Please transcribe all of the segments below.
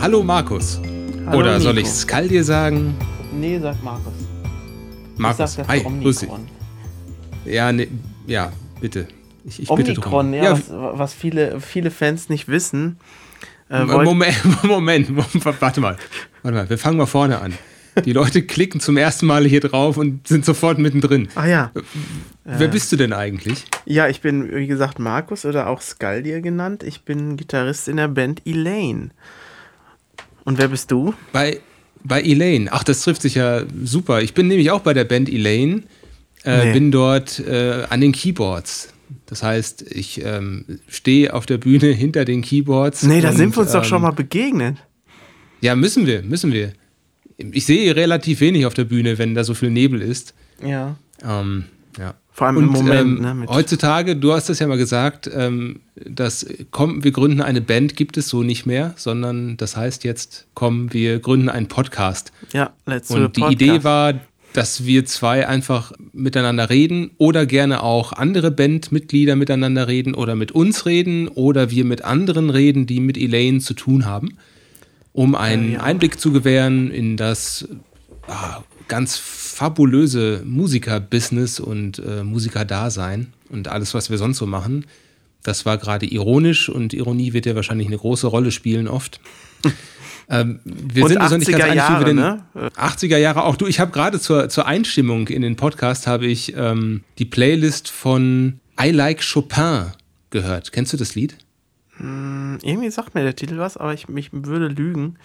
Hallo Markus. Hallo, Oder soll Nico. ich Skaldir sagen? Nee, sag Markus. Markus. Sag Hi, grüß dich. Ja, ne, ja, bitte. Ich, ich bitte Omikron, drum. ja, was, was viele, viele Fans nicht wissen. Äh, Moment, Moment, Moment, warte mal. Warte mal, wir fangen mal vorne an. Die Leute klicken zum ersten Mal hier drauf und sind sofort mittendrin. Ah ja. Wer bist du denn eigentlich? Ja, ich bin, wie gesagt, Markus oder auch Skaldir genannt. Ich bin Gitarrist in der Band Elaine. Und wer bist du? Bei, bei Elaine. Ach, das trifft sich ja super. Ich bin nämlich auch bei der Band Elaine. Äh, Nee. Bin dort äh, an den Keyboards. Das heißt, ich ähm, stehe auf der Bühne hinter den Keyboards. Nee, da und, sind wir uns doch ähm, schon mal begegnet. Ja, müssen wir, müssen wir. Ich sehe relativ wenig auf der Bühne, wenn da so viel Nebel ist. Ja. Ähm, ja. Vor allem im Und Moment, ähm, ne, heutzutage, du hast das ja mal gesagt, ähm, dass komm, wir gründen eine Band, gibt es so nicht mehr, sondern das heißt jetzt, komm, wir gründen einen Podcast. Ja, let's Und die Idee war, dass wir zwei einfach miteinander reden oder gerne auch andere Bandmitglieder miteinander reden oder mit uns reden oder wir mit anderen reden, die mit Elaine zu tun haben, um einen ja. Einblick zu gewähren in das ah, ganz fabulöse Musiker-Business und äh, Musiker-Dasein und alles, was wir sonst so machen. Das war gerade ironisch und Ironie wird ja wahrscheinlich eine große Rolle spielen oft. ähm, wir Und sind uns noch nicht ganz 80er einig, Jahre, ne? 80er Jahre auch. Du, ich habe gerade zur, zur Einstimmung in den Podcast habe ich ähm, die Playlist von I Like Chopin gehört. Kennst du das Lied? Irgendwie sagt mir der Titel was, aber ich mich würde lügen,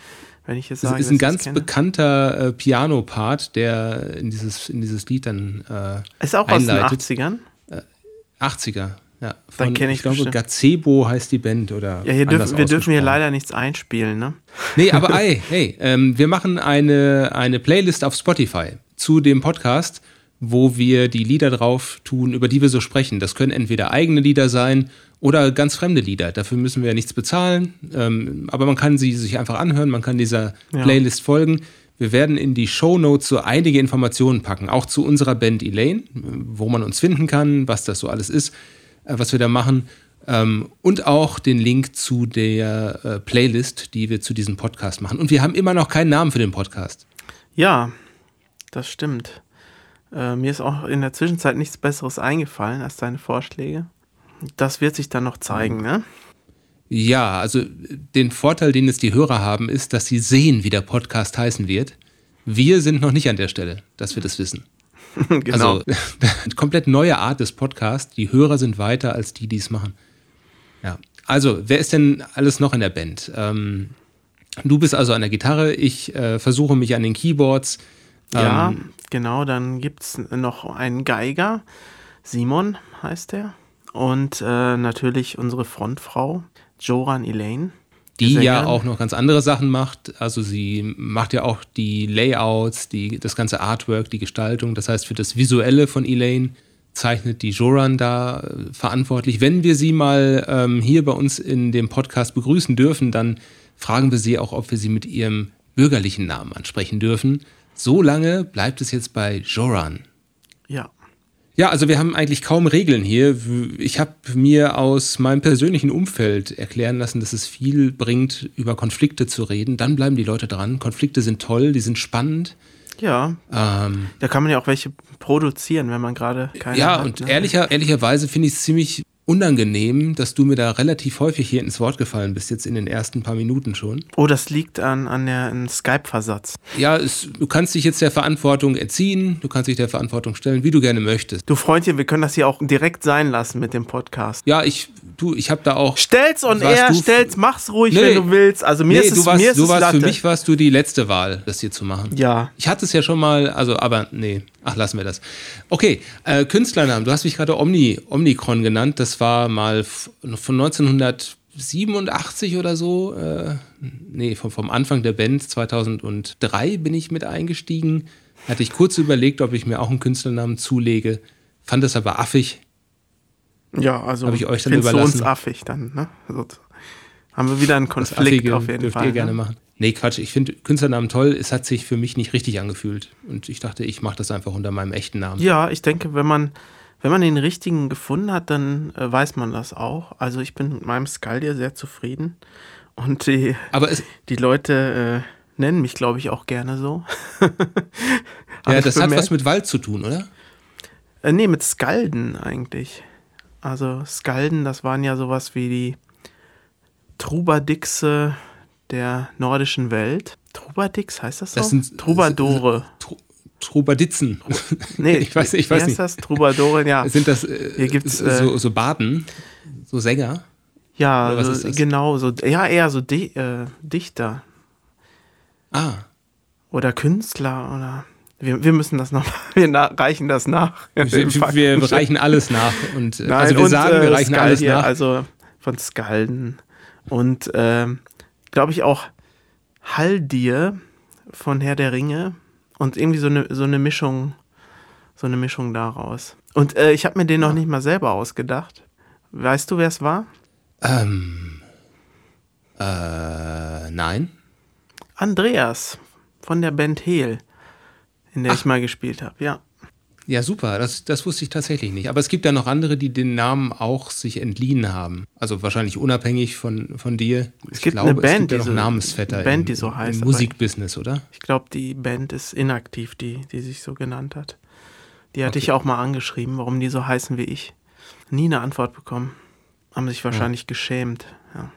wenn ich jetzt Das sage, ist ein ganz kenne. bekannter äh, Piano-Part, der in dieses, in dieses Lied dann äh, Ist auch aus den einleitet. 80ern? 80er. Ja, Dann kenn ich ich glaube, bestimmt. Gazebo heißt die Band oder. Ja, hier dürfen, wir dürfen hier leider nichts einspielen, ne? Nee, aber ey, hey, ähm, wir machen eine, eine Playlist auf Spotify zu dem Podcast, wo wir die Lieder drauf tun, über die wir so sprechen. Das können entweder eigene Lieder sein oder ganz fremde Lieder. Dafür müssen wir ja nichts bezahlen, ähm, aber man kann sie sich einfach anhören, man kann dieser Ja. Playlist folgen. Wir werden in die Show Notes so einige Informationen packen, auch zu unserer Band Elaine, wo man uns finden kann, was das so alles ist, äh, was wir da machen. Ähm, und auch den Link zu der äh, Playlist, die wir zu diesem Podcast machen. Und wir haben immer noch keinen Namen für den Podcast. Ja, das stimmt. Äh, mir ist auch in der Zwischenzeit nichts Besseres eingefallen als deine Vorschläge. Das wird sich dann noch zeigen, ne? Ja, also den Vorteil, den es die Hörer haben, ist, dass sie sehen, wie der Podcast heißen wird. Wir sind noch nicht an der Stelle, dass wir das wissen. genau. Also komplett neue Art des Podcasts. Die Hörer sind weiter als die, die es machen. Ja. Also, wer ist denn alles noch in der Band? Ähm, du bist also an der Gitarre, ich äh, versuche mich an den Keyboards. Ja, Ähm, genau. Dann gibt es noch einen Geiger. Simon heißt er. Und äh, natürlich unsere Frontfrau, Joran Elaine. die Sehr ja auch noch ganz andere Sachen macht. Also sie macht ja auch die Layouts, die, das ganze Artwork, die Gestaltung. Das heißt, für das Visuelle von Elaine zeichnet die Joran da äh, verantwortlich. Wenn wir sie mal ähm, hier bei uns in dem Podcast begrüßen dürfen, dann fragen wir sie auch, ob wir sie mit ihrem bürgerlichen Namen ansprechen dürfen. So lange bleibt es jetzt bei Joran. Ja. Ja, also wir haben eigentlich kaum Regeln hier. Ich habe mir aus meinem persönlichen Umfeld erklären lassen, dass es viel bringt, über Konflikte zu reden. Dann bleiben die Leute dran. Konflikte sind toll, die sind spannend. Ja, Ähm, da kann man ja auch welche produzieren, wenn man gerade keine ja, hat. und ne? ehrlicher, ehrlicherweise finde ich es ziemlich unangenehm, dass du mir da relativ häufig hier ins Wort gefallen bist, jetzt in den ersten paar Minuten schon. Oh, das liegt an, an der Skype-Versatz. Ja, es, du kannst dich jetzt der Verantwortung erziehen, du kannst dich der Verantwortung stellen, wie du gerne möchtest. Du Freundchen, wir können das hier auch direkt sein lassen mit dem Podcast. Ja, ich, du, ich habe da auch Stell's on air, stell's, mach's ruhig, Nee. wenn du willst. Also mir nee, ist es, warst, mir ist du es warst für Latte. mich warst du die letzte Wahl, das hier zu machen. Ja. Ich hatte es ja schon mal, also, aber nee, ach, lassen wir das. Okay, äh, Künstlernamen, du hast mich gerade Omni, Omnicron genannt, das war mal von 1987 oder so, äh, nee, vom, vom Anfang der Band, 2003 bin ich mit eingestiegen. Hatte ich kurz überlegt, ob ich mir auch einen Künstlernamen zulege, fand das aber affig. Ja, also Hab ich euch dann du uns überlassen? affig dann, ne? Also, haben wir wieder einen Konflikt auf jeden dürft Fall. ihr gerne ne? machen. Nee, Quatsch, ich finde Künstlernamen toll, es hat sich für mich nicht richtig angefühlt. Und ich dachte, ich mache das einfach unter meinem echten Namen. Ja, ich denke, wenn man, wenn man den richtigen gefunden hat, dann äh, weiß man das auch. Also ich bin mit meinem Skaldier sehr zufrieden. Und die, Aber die Leute äh, nennen mich, glaube ich, auch gerne so. Ja, das hat was mit Wald zu tun, oder? Äh, nee, mit Skalden eigentlich. Also Skalden, das waren ja sowas wie die Trubadixe der nordischen Welt. Trubadix heißt das so? Das sind- Troubadoure. Tru- Trubaditzen. Nee, ich weiß, ich wie weiß heißt nicht. das? Troubadoren, ja. Sind das äh, Hier gibt's, so, so Baden, so Sänger? Ja, so, genau, so, ja, eher so Di äh, Dichter Ah, oder Künstler oder. Wir, wir müssen das noch, wir reichen das nach. wir, wir reichen alles nach. Und, äh, Nein, also wir und, sagen, wir äh, reichen alles Skaldier, nach. Also von Skalden. Und ähm, glaube ich auch Haldir von Herr der Ringe. Und irgendwie so eine so eine Mischung, so eine Mischung daraus. Und äh, ich habe mir den noch nicht mal selber ausgedacht. Weißt du, wer es war? Ähm, äh, nein. Andreas von der Band Hehl, in der ich mal gespielt habe, ja. Ja, super, das, das wusste ich tatsächlich nicht. Aber es gibt ja noch andere, die den Namen auch sich entliehen haben. Also wahrscheinlich unabhängig von, von dir. Es ich gibt glaube, eine Band, es gibt ja die noch so- Namensvetter Band, im, die so heißt, im Musikbusiness, oder? Ich glaube, die Band ist inaktiv, die, die sich so genannt hat. Die hatte Okay. ich auch mal angeschrieben, warum die so heißen wie ich. Nie eine Antwort bekommen. Haben sich wahrscheinlich geschämt. Ja.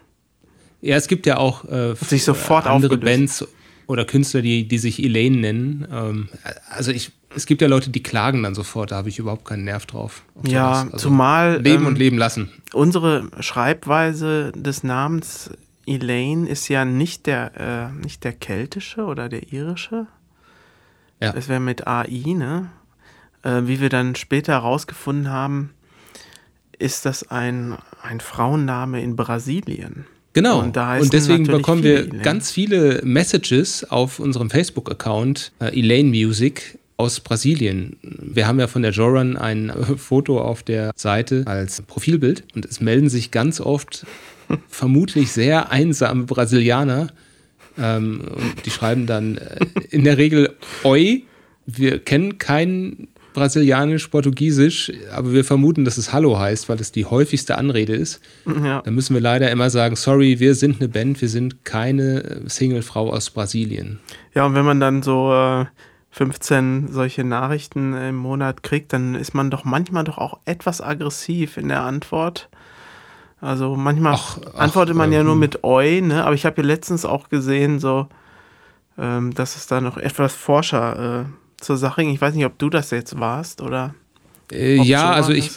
Ja, es gibt ja auch äh, sich sofort andere aufgelöst. Bands oder Künstler, die, die sich Elaine nennen. Ähm, also ich, es gibt ja Leute, die klagen dann sofort, da habe ich überhaupt keinen Nerv drauf. auf Ja. Also zumal Leben ähm, und leben lassen. unsere Schreibweise des Namens Elaine ist ja nicht der, äh, nicht der keltische oder der irische. Ja. Es wäre mit AI, ne? Äh, wie wir dann später herausgefunden haben, ist das ein, ein Frauenname in Brasilien. Genau. Und Und, deswegen bekommen viele wir Elaine. ganz viele Messages auf unserem Facebook-Account äh, Elaine Music aus Brasilien. Wir haben ja von der Joran ein Foto auf der Seite als Profilbild und es melden sich ganz oft vermutlich sehr einsame Brasilianer. Ähm, und die schreiben dann äh, in der Regel Oi. Wir kennen kein Brasilianisch, Portugiesisch, aber wir vermuten, dass es Hallo heißt, weil es die häufigste Anrede ist. Ja. Da müssen wir leider immer sagen, sorry, wir sind eine Band, wir sind keine äh, Singlefrau aus Brasilien. Ja, und wenn man dann so äh, 15 solche Nachrichten im Monat kriegt, dann ist man doch manchmal doch auch etwas aggressiv in der Antwort. Also manchmal Ach, ach, antwortet man ja ähm, nur mit Oi, ne? Aber ich habe ja letztens auch gesehen, so, ähm, dass es da noch etwas Forscher äh, zur Sache ging. Ich weiß nicht, ob du das jetzt warst oder ob ja, also ich.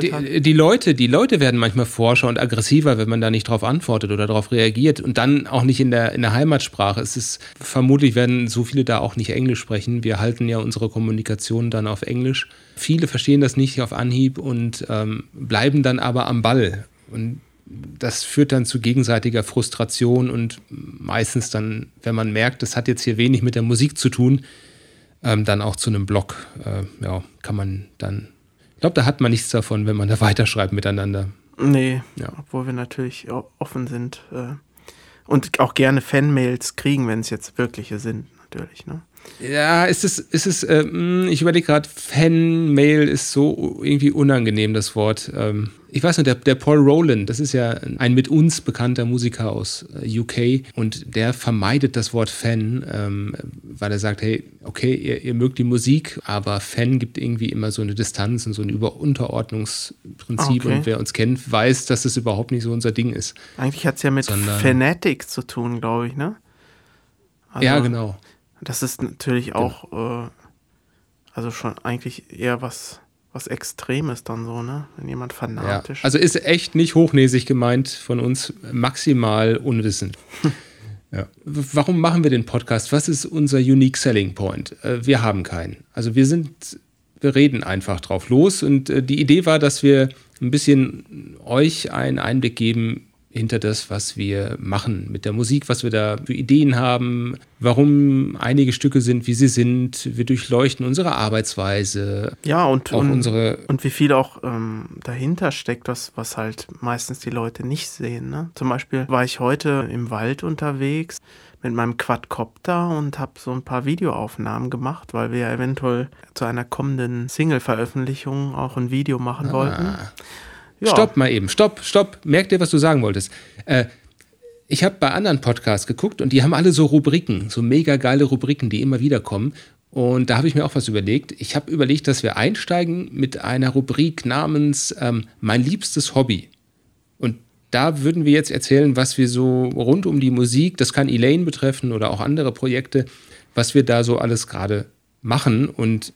Die, die Leute, die Leute werden manchmal forscher und aggressiver, wenn man da nicht drauf antwortet oder darauf reagiert und dann auch nicht in der, in der Heimatsprache. Es ist vermutlich werden so viele da auch nicht Englisch sprechen. Wir halten ja unsere Kommunikation dann auf Englisch. Viele verstehen das nicht auf Anhieb und ähm, bleiben dann aber am Ball. Und das führt dann zu gegenseitiger Frustration und meistens dann, wenn man merkt, das hat jetzt hier wenig mit der Musik zu tun, ähm, dann auch zu einem Blog. Äh, ja, kann man dann. Ich glaube, da hat man nichts davon, wenn man da weiterschreibt miteinander. Nee, Ja. obwohl wir natürlich offen sind äh, und auch gerne Fanmails kriegen, wenn es jetzt wirkliche sind, natürlich. Ne? Ja, ist es, ist es, äh, mh, ich überlege gerade, Fan-Mail ist so irgendwie unangenehm, das Wort. Ähm, ich weiß nicht, der, der Paul Rowland, das ist ja ein mit uns bekannter Musiker aus äh, UK und der vermeidet das Wort Fan, ähm, weil er sagt, hey, okay, ihr, ihr mögt die Musik, aber Fan gibt irgendwie immer so eine Distanz und so ein Über Unterordnungsprinzip Okay. und wer uns kennt, weiß, dass das überhaupt nicht so unser Ding ist. Eigentlich hat es ja mit Sondern- Fanatic zu tun, glaube ich, ne? Also, ja, genau. Das ist natürlich auch, äh, also schon eigentlich eher was, was Extremes dann so, ne? Wenn jemand Ja. fanatisch. Also ist echt nicht hochnäsig gemeint von uns, maximal unwissend. ja. Warum machen wir den Podcast? Was ist unser Unique Selling Point? Äh, wir haben keinen. Also wir sind, wir reden einfach drauf los und äh, die Idee war, dass wir ein bisschen euch einen Einblick geben hinter das, was wir machen mit der Musik, was wir da für Ideen haben, warum einige Stücke sind, wie sie sind. Wir durchleuchten unsere Arbeitsweise, ja, und, auch und, unsere und wie viel auch ähm, dahinter steckt, was, was halt meistens die Leute nicht sehen. Ne? Zum Beispiel war ich heute im Wald unterwegs mit meinem Quadcopter und habe so ein paar Videoaufnahmen gemacht, weil wir ja eventuell zu einer kommenden Single-Veröffentlichung auch ein Video machen wollten. Ja. Stopp mal eben, stopp, stopp. Merk dir, was du sagen wolltest. Äh, ich habe bei anderen Podcasts geguckt und die haben alle so Rubriken, so mega geile Rubriken, die immer wieder kommen. Und da habe ich mir auch was überlegt. Ich habe überlegt, dass wir einsteigen mit einer Rubrik namens ähm, Mein liebstes Hobby. Und da würden wir jetzt erzählen, was wir so rund um die Musik, das kann Elaine betreffen oder auch andere Projekte, was wir da so alles gerade machen. Und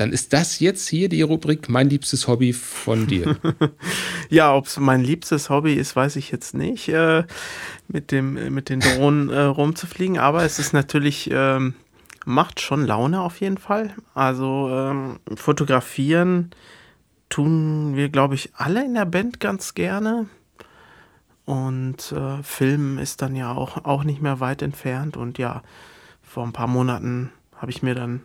dann ist das jetzt hier die Rubrik Mein liebstes Hobby von dir. ja, ob es mein liebstes Hobby ist, weiß ich jetzt nicht, äh, mit, dem, mit den Drohnen äh, rumzufliegen. Aber es ist natürlich. Ähm macht schon Laune auf jeden Fall. Also ähm, fotografieren tun wir, glaube ich, alle in der Band ganz gerne. Und äh, Filmen ist dann ja auch, auch nicht mehr weit entfernt. Und ja, vor ein paar Monaten habe ich mir dann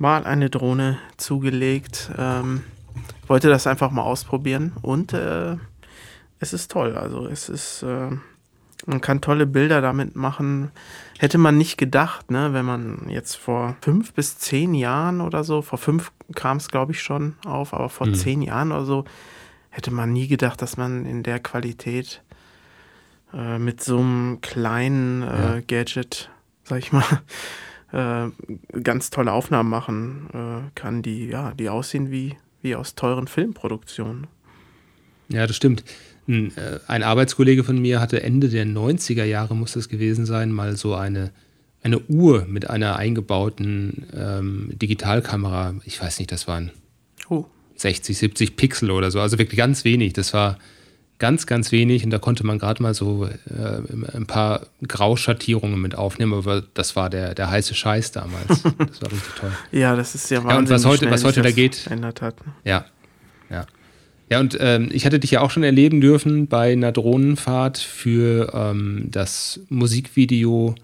mal eine Drohne zugelegt. Ähm, wollte das einfach mal ausprobieren und äh, es ist toll. Also es ist, äh, man kann tolle Bilder damit machen hätte man nicht gedacht, ne, wenn man jetzt vor fünf bis zehn Jahren oder so, vor fünf kam es glaube ich schon auf, aber vor mhm. zehn Jahren oder so, hätte man nie gedacht, dass man in der Qualität äh, mit so einem kleinen äh, ja. Gadget, sag ich mal, äh, ganz tolle Aufnahmen machen äh, kann, die, ja, die aussehen wie, wie aus teuren Filmproduktionen. Ja, das stimmt. Ein, äh, Arbeitskollege von mir hatte Ende der 90er Jahre, muss das gewesen sein, mal so eine, eine Uhr mit einer eingebauten ähm, Digitalkamera. Ich weiß nicht, das waren oh. 60, 70 Pixel oder so. Also wirklich ganz wenig. Das war ganz, ganz wenig und da konnte man gerade mal so äh, ein paar Grauschattierungen mit aufnehmen, aber das war der, der heiße Scheiß damals. Das war richtig toll. ja, das ist ja wahnsinnig. Ja, und was heute, was heute da geht. Hat. Ja, ja. Ja, und ähm, ich hatte dich ja auch schon erleben dürfen bei einer Drohnenfahrt für ähm, das Musikvideo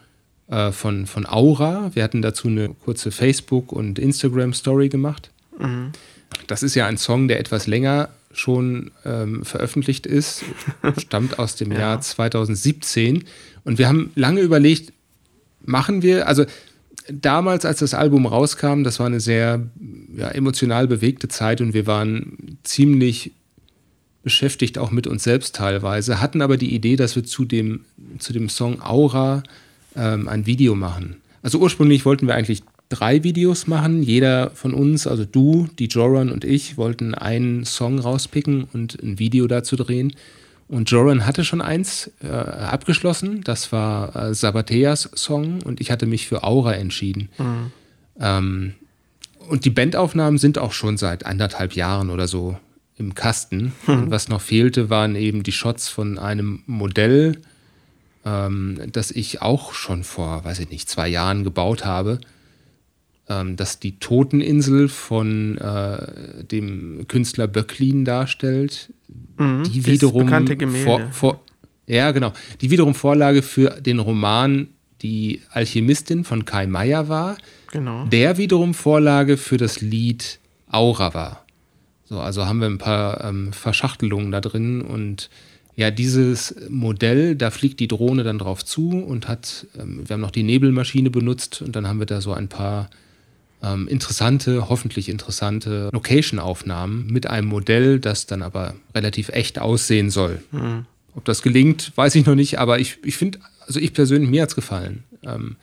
äh, von, von Aura. Wir hatten dazu eine kurze Facebook- und Instagram-Story gemacht. Mhm. Das ist ja ein Song, der etwas länger schon ähm, veröffentlicht ist, stammt aus dem ja. Jahr 2017. Und wir haben lange überlegt, machen wir, also damals, als das Album rauskam, das war eine sehr ja, emotional bewegte Zeit und wir waren ziemlich beschäftigt, auch mit uns selbst teilweise, hatten aber die Idee, dass wir zu dem, zu dem Song Aura ähm, ein Video machen. Also ursprünglich wollten wir eigentlich drei Videos machen. Jeder von uns, also du, die Joran und ich, wollten einen Song rauspicken und ein Video dazu drehen. Und Joran hatte schon eins äh, abgeschlossen, das war äh, Sabateas Song und ich hatte mich für Aura entschieden. Mhm. Ähm, und die Bandaufnahmen sind auch schon seit anderthalb Jahren oder so im Kasten. Mhm. Und was noch fehlte, waren eben die Shots von einem Modell, ähm, das ich auch schon vor, weiß ich nicht, zwei Jahren gebaut habe ähm, das die Toteninsel von äh, dem Künstler Böcklin darstellt, mhm, die wiederum vor, vor, ja genau, die wiederum Vorlage für den Roman Die Alchemistin von Kai Meier war, genau. der wiederum Vorlage für das Lied Aura war. So, also haben wir ein paar ähm, Verschachtelungen da drin und ja, dieses Modell, da fliegt die Drohne dann drauf zu und hat, ähm, wir haben noch die Nebelmaschine benutzt und dann haben wir da so ein paar ähm, interessante, hoffentlich interessante Location-Aufnahmen mit einem Modell, das dann aber relativ echt aussehen soll. Mhm. Ob das gelingt, weiß ich noch nicht, aber ich, ich finde, also ich persönlich, mir hat es gefallen. Ähm,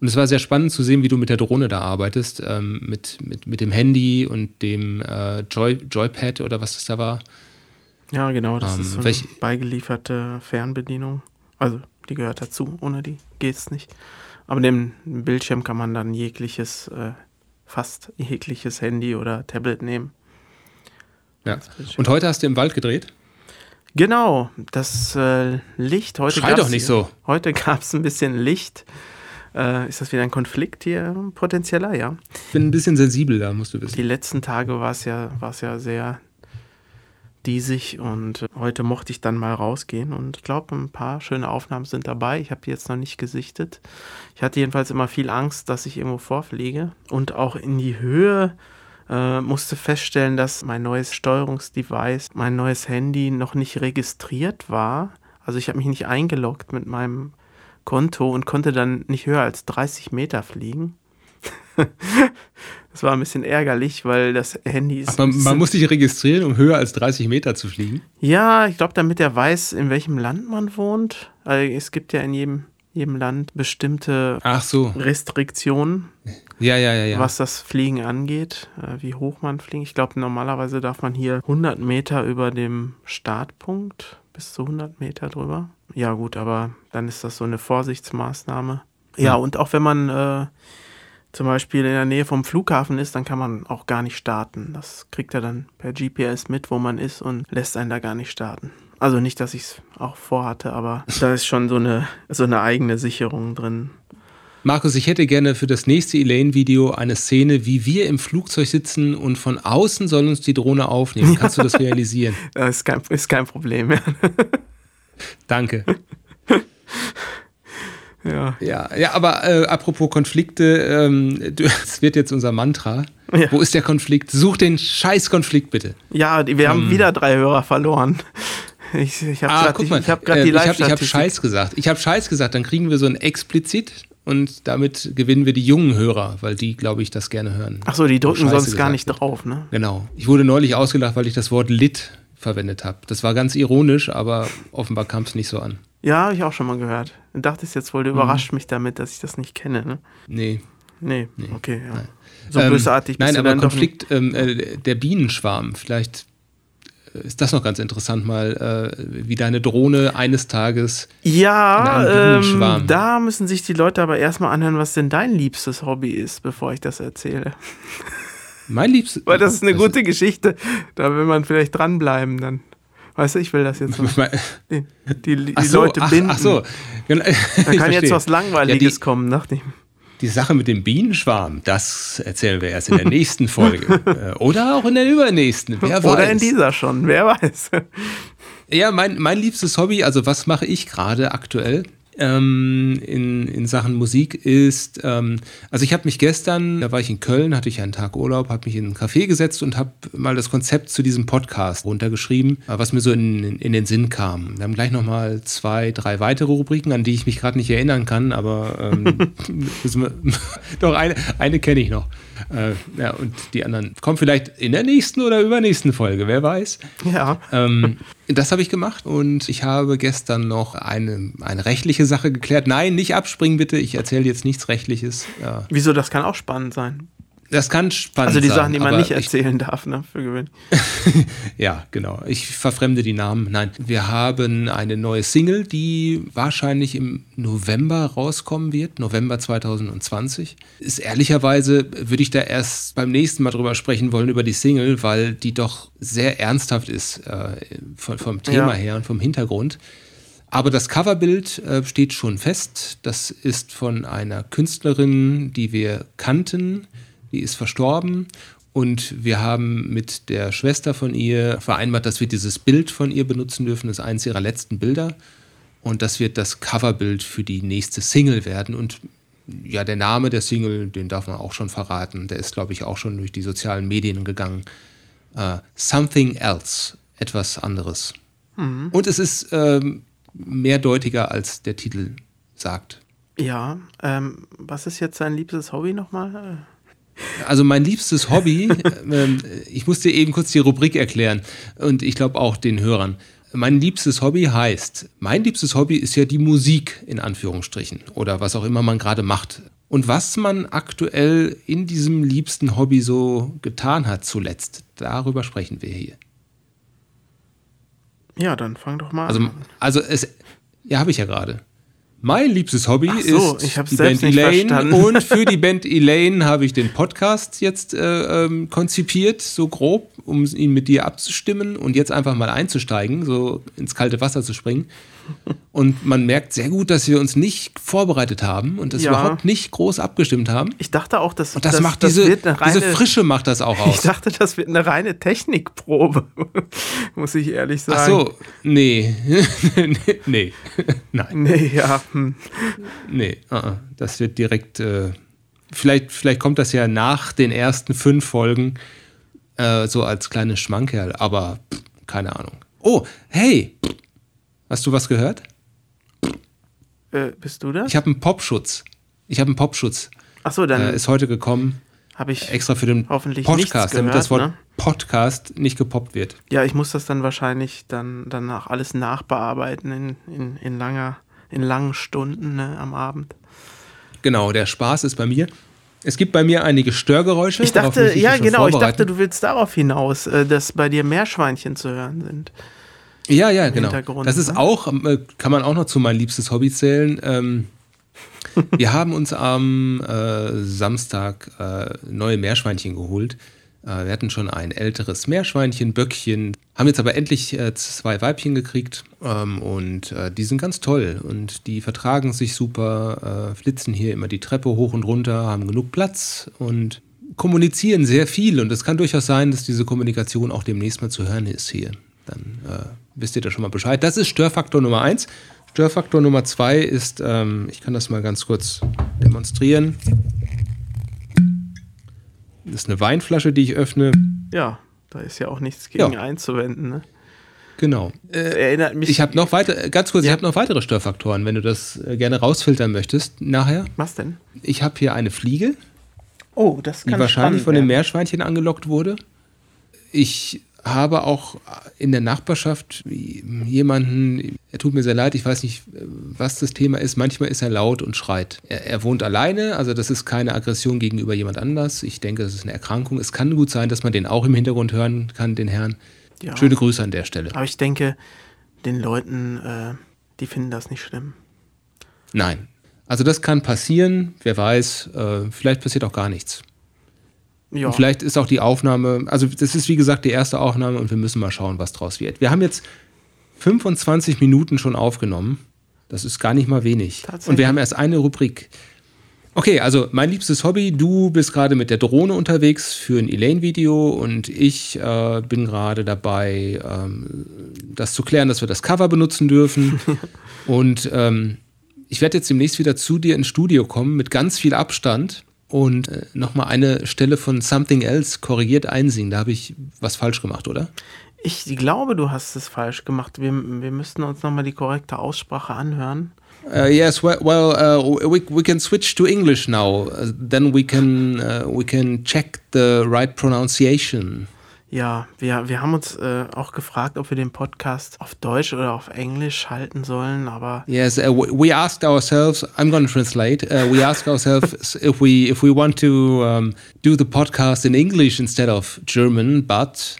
und es war sehr spannend zu sehen, wie du mit der Drohne da arbeitest, ähm, mit, mit, mit dem Handy und dem äh, Joy, Joypad oder was das da war. Ja, genau, das ähm, ist so eine beigelieferte Fernbedienung. Also, die gehört dazu, ohne die geht es nicht. Aber dem Bildschirm kann man dann jegliches äh, fast jegliches Handy oder Tablet nehmen. Ja. Und heute hast du im Wald gedreht? Genau, das äh, Licht. Heute Schrei doch nicht so. Heute gab es ein bisschen Licht. Äh, ist das wieder ein Konflikt hier? Potenzieller, ja. Ich bin ein bisschen sensibel da, musst du wissen. Die letzten Tage war es ja, ja sehr diesig und heute mochte ich dann mal rausgehen und ich glaube, ein paar schöne Aufnahmen sind dabei. Ich habe die jetzt noch nicht gesichtet. Ich hatte jedenfalls immer viel Angst, dass ich irgendwo vorfliege und auch in die Höhe äh, musste feststellen, dass mein neues Steuerungsdevice, mein neues Handy noch nicht registriert war. Also ich habe mich nicht eingeloggt mit meinem Konto und konnte dann nicht höher als 30 Meter fliegen. das war ein bisschen ärgerlich, weil das Handy ist. Aber man muss sich registrieren, um höher als 30 Meter zu fliegen. Ja, ich glaube, damit er weiß, in welchem Land man wohnt. Also es gibt ja in jedem, jedem Land bestimmte Ach so. Restriktionen, Ja, ja, ja, ja. was das Fliegen angeht, äh, wie hoch man fliegt. Ich glaube, normalerweise darf man hier 100 Meter über dem Startpunkt, bis zu 100 Meter drüber. Ja, gut, aber dann ist das so eine Vorsichtsmaßnahme. Ja, Ja. und auch wenn man äh, zum Beispiel in der Nähe vom Flughafen ist, dann kann man auch gar nicht starten. Das kriegt er dann per GPS mit, wo man ist und lässt einen da gar nicht starten. Also nicht, dass ich es auch vorhatte, aber da ist schon so eine, so eine eigene Sicherung drin. Markus, ich hätte gerne für das nächste Elaine-Video eine Szene, wie wir im Flugzeug sitzen und von außen soll uns die Drohne aufnehmen. Kannst du das realisieren? Das ist kein, ist kein Problem. Danke. ja. Ja, ja aber äh, apropos Konflikte, ähm, das wird jetzt unser Mantra. Ja. Wo ist der Konflikt? Such den Scheiß-Konflikt bitte. Ja, wir haben wieder drei Hörer verloren. Ich, ich habe Ah, gerade guck mal, ich hab grad äh, die ich habe hab. Scheiß gesagt. Ich habe Scheiß gesagt, dann kriegen wir so ein explizit und damit gewinnen wir die jungen Hörer, weil die, glaube ich, das gerne hören. Achso, die drücken Scheiße sonst gar nicht wird. drauf, ne? Genau. Ich wurde neulich ausgelacht, weil ich das Wort Lit verwendet habe. Das war ganz ironisch, aber offenbar kam es nicht so an. Ja, habe ich auch schon mal gehört. Du dachtest jetzt wohl, du Mhm. überrascht mich damit, dass ich das nicht kenne, ne? Nee. Nee, okay, ja. So Ähm, bösartig bist Nein, du aber dann. Konflikt, ähm, äh, der Bienenschwarm, vielleicht äh, ist das noch ganz interessant, mal, äh, wie deine Drohne eines Tages. Ja, ähm, da müssen sich die Leute aber erstmal anhören, was denn dein liebstes Hobby ist, bevor ich das erzähle. Mein liebstes. Weil das ist eine gute Geschichte. Da will man vielleicht dranbleiben dann. Weißt du, ich will das jetzt mal. Die, die, die so, Leute ach, binden. ach so. Genau, Da ich kann jetzt verstehe. was Langweiliges Ja, kommen, dachte ich. die, die Sache mit dem Bienenschwarm, das erzählen wir erst in der nächsten Folge. Äh, Oder auch in der übernächsten. Wer weiß. Oder in dieser schon, wer weiß. Ja, mein, mein liebstes Hobby, also was mache ich gerade aktuell ähm, in, in Sachen Musik ist, ähm, also ich habe mich gestern, da war ich in Köln, hatte ich einen Tag Urlaub, habe mich in ein Café gesetzt und habe mal das Konzept zu diesem Podcast runtergeschrieben, äh, was mir so in, in, in den Sinn kam. Wir haben gleich nochmal zwei, drei weitere Rubriken, an die ich mich gerade nicht erinnern kann, aber ähm, doch eine, eine kenne ich noch. Äh, ja, und die anderen kommen vielleicht in der nächsten oder übernächsten Folge, wer weiß. Ja. Ähm, das habe ich gemacht und ich habe gestern noch eine, eine rechtliche Sache geklärt. Nein, nicht abspringen bitte, ich erzähle jetzt nichts Rechtliches. Ja, Wieso, das kann auch spannend sein. Das kann spannend Also die sein. Sachen, die man nicht ich, erzählen darf, ne, für gewöhnlich. Ja, genau. Ich verfremde die Namen. Nein, wir haben eine neue Single, die wahrscheinlich im November rauskommen wird, November 2020. Ist ehrlicherweise, würde ich da erst beim nächsten Mal drüber sprechen wollen, über die Single, weil die doch sehr ernsthaft ist äh, vom, vom Thema Ja. her und vom Hintergrund. Aber das Coverbild äh, steht schon fest. Das ist von einer Künstlerin, die wir kannten. Die ist verstorben. Und wir haben mit der Schwester von ihr vereinbart, dass wir dieses Bild von ihr benutzen dürfen. Das ist eines ihrer letzten Bilder. Und das wird das Coverbild für die nächste Single werden. Und ja, der Name der Single, den darf man auch schon verraten. Der ist, glaube ich, auch schon durch die sozialen Medien gegangen. Äh, Something Else. Etwas anderes. Und es ist ähm, mehrdeutiger, als der Titel sagt. Ja, ähm, was ist jetzt dein liebstes Hobby nochmal? Also mein liebstes Hobby, ähm, ich muss dir eben kurz die Rubrik erklären und ich glaube auch den Hörern. Mein liebstes Hobby heißt, mein liebstes Hobby ist ja die Musik in Anführungsstrichen oder was auch immer man gerade macht. Und was man aktuell in diesem liebsten Hobby so getan hat zuletzt, darüber sprechen wir hier. Ja, dann fang doch mal Also, an. also es, ja, habe ich ja gerade. Mein liebstes Hobby so, ist die Band Elaine verstanden. und für die Band Elaine habe ich den Podcast jetzt äh, ähm, konzipiert, so grob, um ihn mit dir abzustimmen und jetzt einfach mal einzusteigen, so ins kalte Wasser zu springen. Und man merkt sehr gut, dass wir uns nicht vorbereitet haben und das Ja. überhaupt nicht groß abgestimmt haben. Ich dachte auch, dass Und das, macht diese, wird eine reine, diese Frische macht das auch Ich aus. dachte, das wird eine reine Technikprobe, muss ich ehrlich sagen. Ach so, nee, nee, nein. Nee, ja. Hm. Nee, uh -uh. das wird direkt. Äh, vielleicht, vielleicht kommt das ja nach den ersten fünf Folgen äh, so als kleines Schmankerl, aber pff, keine Ahnung. Oh, hey! Hast du was gehört? Äh, bist du das? Ich habe einen Popschutz. Ich habe einen Popschutz. Achso, dann äh, ist heute gekommen. Habe ich extra für den hoffentlich Podcast, gehört, damit das Wort ne? Podcast nicht gepoppt wird. Ja, ich muss das dann wahrscheinlich dann danach alles nachbearbeiten in, in, in langer, in langen Stunden ne, am Abend. Genau, der Spaß ist bei mir. Es gibt bei mir einige Störgeräusche. Ich dachte, ja, genau, ich dachte, du willst darauf hinaus, äh, dass bei dir Meerschweinchen zu hören sind. Ja, ja, genau. Das ist ne? auch, äh, kann man auch noch zu mein liebstes Hobby zählen. Ähm, wir haben uns am äh, Samstag äh, neue Meerschweinchen geholt. Äh, wir hatten schon ein älteres Meerschweinchen, Böckchen, haben jetzt aber endlich äh, zwei Weibchen gekriegt ähm, und äh, die sind ganz toll und die vertragen sich super, flitzen hier immer die Treppe hoch und runter, haben genug Platz und kommunizieren sehr viel und es kann durchaus sein, dass diese Kommunikation auch demnächst mal zu hören ist hier. Dann wisst ihr da schon mal Bescheid. Das ist Störfaktor Nummer eins. Störfaktor Nummer zwei ist, ähm, ich kann das mal ganz kurz demonstrieren. Das ist eine Weinflasche, die ich öffne. Ja, da ist ja auch nichts gegen ja. einzuwenden. Ne? Genau. Äh, erinnert mich. Ich habe noch weiter, ganz kurz, ja. ich habe noch weitere Störfaktoren, wenn du das äh, gerne rausfiltern möchtest nachher. Was denn? Ich habe hier eine Fliege. Oh, das kann Die wahrscheinlich von dem Meerschweinchen angelockt wurde. Ich habe auch in der Nachbarschaft jemanden, er tut mir sehr leid, ich weiß nicht, was das Thema ist. Manchmal ist er laut und schreit. Er, er, wohnt alleine, also das ist keine Aggression gegenüber jemand anders. Ich denke, das ist eine Erkrankung. Es kann gut sein, dass man den auch im Hintergrund hören kann, den Herrn. Ja. Schöne Grüße an der Stelle. Aber ich denke, den Leuten, äh, die finden das nicht schlimm. Nein. Also das kann passieren, wer weiß, äh, vielleicht passiert auch gar nichts. Ja. vielleicht ist auch die Aufnahme, also das ist wie gesagt die erste Aufnahme und wir müssen mal schauen, was draus wird. Wir haben jetzt 25 Minuten schon aufgenommen. Das ist gar nicht mal wenig. Und wir haben erst eine Rubrik. Okay, also mein liebstes Hobby, du bist gerade mit der Drohne unterwegs für ein Elaine-Video und ich äh, bin gerade dabei, ähm, das zu klären, dass wir das Cover benutzen dürfen. und ähm, ich werde jetzt demnächst wieder zu dir ins Studio kommen mit ganz viel Abstand und äh, nochmal eine Stelle von Something Else korrigiert einsingen. Da habe ich was falsch gemacht, oder? Ich glaube, du hast es falsch gemacht. Wir, wir müssten uns nochmal die korrekte Aussprache anhören. Uh, yes, well, well uh, we, we can switch to English now. Uh, then we can, uh, we can check the right pronunciation. Ja, wir, wir haben uns äh, auch gefragt, ob wir den Podcast auf Deutsch oder auf Englisch halten sollen, aber. Yes, uh, we asked ourselves, I'm going to translate, uh, we asked ourselves if we, if we want to um, do the podcast in English instead of German, but.